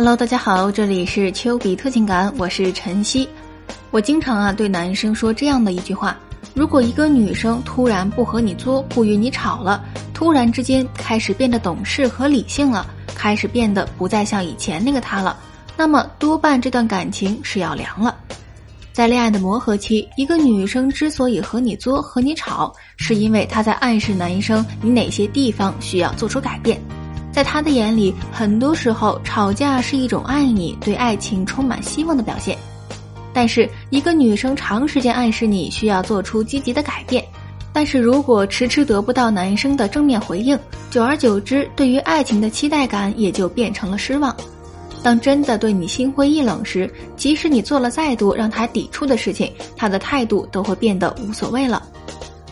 Hello，大家好，这里是丘比特情感，我是晨曦。我经常啊对男生说这样的一句话：如果一个女生突然不和你作，不与你吵了，突然之间开始变得懂事和理性了，开始变得不再像以前那个她了，那么多半这段感情是要凉了。在恋爱的磨合期，一个女生之所以和你作、和你吵，是因为她在暗示男生你哪些地方需要做出改变。在他的眼里，很多时候吵架是一种爱你、对爱情充满希望的表现。但是，一个女生长时间暗示你需要做出积极的改变，但是如果迟迟得不到男生的正面回应，久而久之，对于爱情的期待感也就变成了失望。当真的对你心灰意冷时，即使你做了再多让他抵触的事情，他的态度都会变得无所谓了。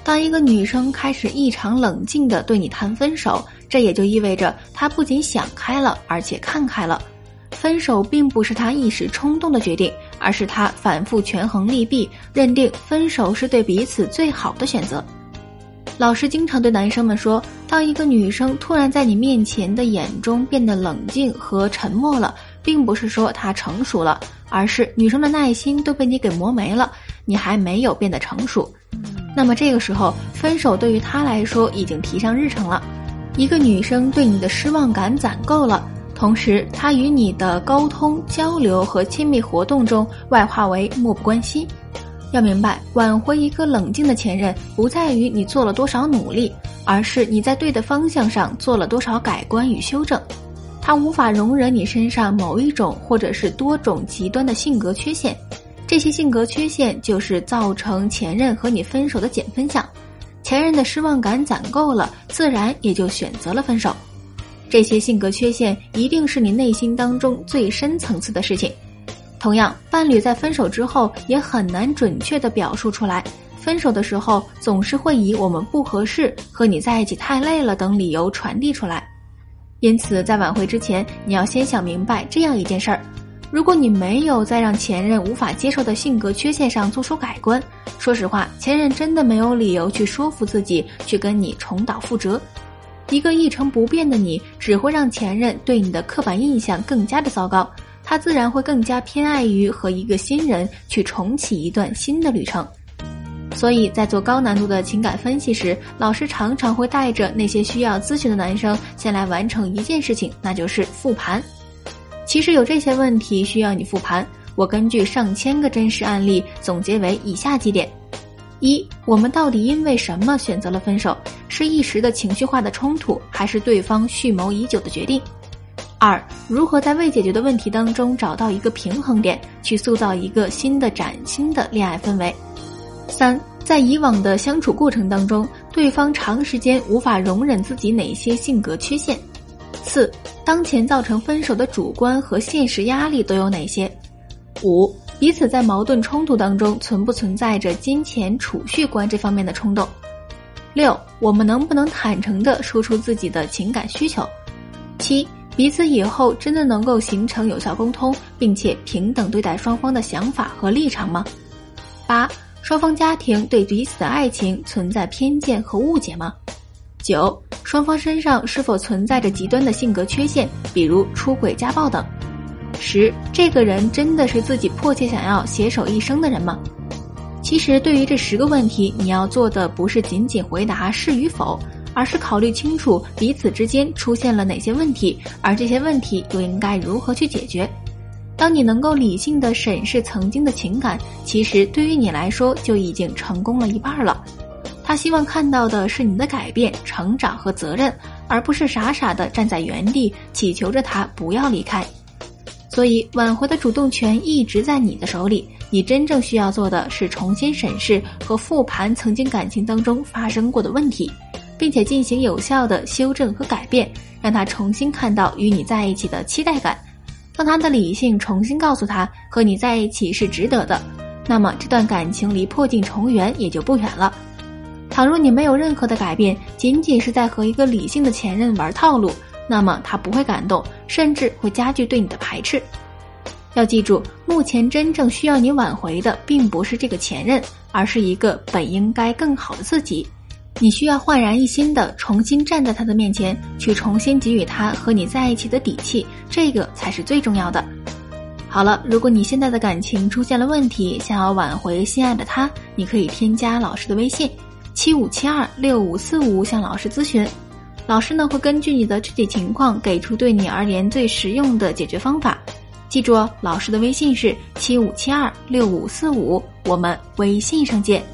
当一个女生开始异常冷静地对你谈分手，这也就意味着她不仅想开了，而且看开了。分手并不是她一时冲动的决定，而是她反复权衡利弊，认定分手是对彼此最好的选择。老师经常对男生们说：当一个女生突然在你面前的眼中变得冷静和沉默了，并不是说她成熟了，而是女生的耐心都被你给磨没了，你还没有变得成熟。那么这个时候，分手对于他来说已经提上日程了。一个女生对你的失望感攒够了，同时她与你的沟通、交流和亲密活动中外化为漠不关心。要明白，挽回一个冷静的前任，不在于你做了多少努力，而是你在对的方向上做了多少改观与修正。他无法容忍你身上某一种或者是多种极端的性格缺陷。这些性格缺陷就是造成前任和你分手的减分项，前任的失望感攒够了，自然也就选择了分手。这些性格缺陷一定是你内心当中最深层次的事情。同样，伴侣在分手之后也很难准确的表述出来，分手的时候总是会以我们不合适、和你在一起太累了等理由传递出来。因此，在挽回之前，你要先想明白这样一件事儿。如果你没有在让前任无法接受的性格缺陷上做出改观，说实话，前任真的没有理由去说服自己去跟你重蹈覆辙。一个一成不变的你，只会让前任对你的刻板印象更加的糟糕，他自然会更加偏爱于和一个新人去重启一段新的旅程。所以在做高难度的情感分析时，老师常常会带着那些需要咨询的男生先来完成一件事情，那就是复盘。其实有这些问题需要你复盘。我根据上千个真实案例总结为以下几点：一、我们到底因为什么选择了分手？是一时的情绪化的冲突，还是对方蓄谋已久的决定？二、如何在未解决的问题当中找到一个平衡点，去塑造一个新的崭新的恋爱氛围？三、在以往的相处过程当中，对方长时间无法容忍自己哪些性格缺陷？四、当前造成分手的主观和现实压力都有哪些？五、彼此在矛盾冲突当中存不存在着金钱储蓄观这方面的冲动？六、我们能不能坦诚地说出自己的情感需求？七、彼此以后真的能够形成有效沟通，并且平等对待双方的想法和立场吗？八、双方家庭对彼此的爱情存在偏见和误解吗？九。双方身上是否存在着极端的性格缺陷，比如出轨、家暴等？十，这个人真的是自己迫切想要携手一生的人吗？其实，对于这十个问题，你要做的不是仅仅回答是与否，而是考虑清楚彼此之间出现了哪些问题，而这些问题又应该如何去解决。当你能够理性的审视曾经的情感，其实对于你来说就已经成功了一半了。他希望看到的是你的改变、成长和责任，而不是傻傻的站在原地祈求着他不要离开。所以，挽回的主动权一直在你的手里。你真正需要做的是重新审视和复盘曾经感情当中发生过的问题，并且进行有效的修正和改变，让他重新看到与你在一起的期待感。当他的理性重新告诉他和你在一起是值得的，那么这段感情离破镜重圆也就不远了。倘若你没有任何的改变，仅仅是在和一个理性的前任玩套路，那么他不会感动，甚至会加剧对你的排斥。要记住，目前真正需要你挽回的，并不是这个前任，而是一个本应该更好的自己。你需要焕然一新的重新站在他的面前，去重新给予他和你在一起的底气，这个才是最重要的。好了，如果你现在的感情出现了问题，想要挽回心爱的他，你可以添加老师的微信：七五七二六五四五，向老师咨询。老师呢会根据你的具体情况，给出对你而言最实用的解决方法。记住哦，老师的微信是七五七二六五四五，我们微信上见。